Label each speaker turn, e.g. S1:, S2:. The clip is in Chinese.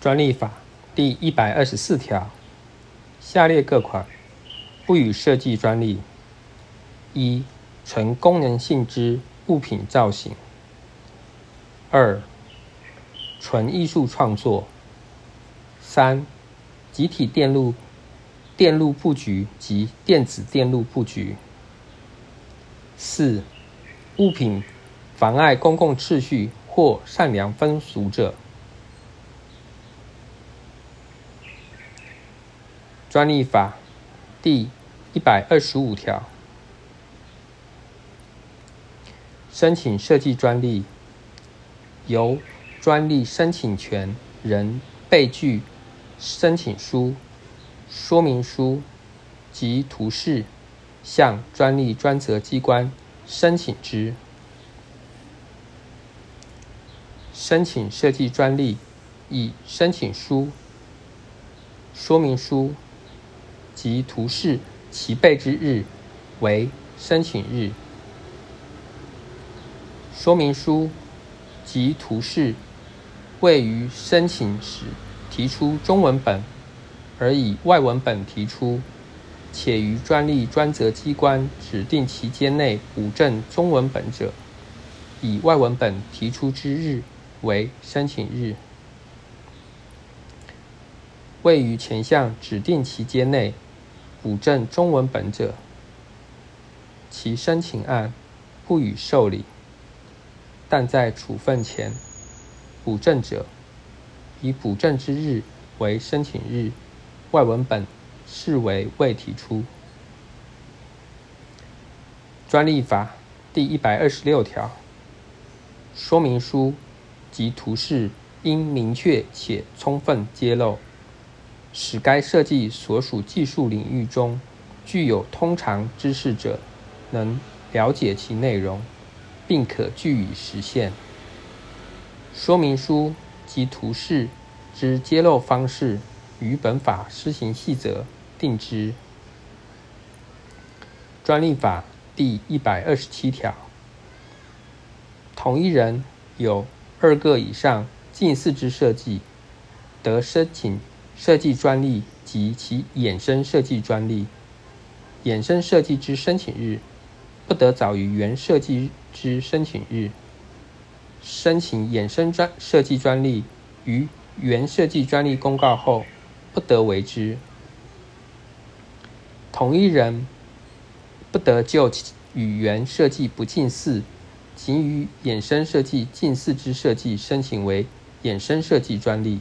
S1: 专利法第一百二十四条，下列各款不予设计专利：一、纯功能性之物品造型；二、纯艺术创作；三、集体电路电路布局及电子电路布局；四、物品妨碍公共秩序或善良风俗者。专利法第一百二十五条，申请设计专利，由专利申请权人备具申请书、说明书及图示，向专利专责机关申请之。申请设计专利，以申请书、说明书。及图示其备之日为申请日。说明书及图示未于申请时提出中文本，而以外文本提出，且于专利专责机关指定期间内补正中文本者，以外文本提出之日为申请日。位于前项指定期间内，补正中文本者，其申请案不予受理；但在处分前补正者，以补正之日为申请日，外文本视为未提出。专利法第一百二十六条，说明书及图示应明确且充分揭露。使该设计所属技术领域中具有通常知识者能了解其内容，并可据以实现。说明书及图示之揭露方式与本法施行细则定之。专利法第一百二十七条，同一人有二个以上近似之设计，得申请。设计专利及其衍生设计专利，衍生设计之申请日不得早于原设计之申请日。申请衍生专设计专利于原设计专利公告后不得为之。同一人不得就与原设计不近似，仅与衍生设计近似之设计申请为衍生设计专利。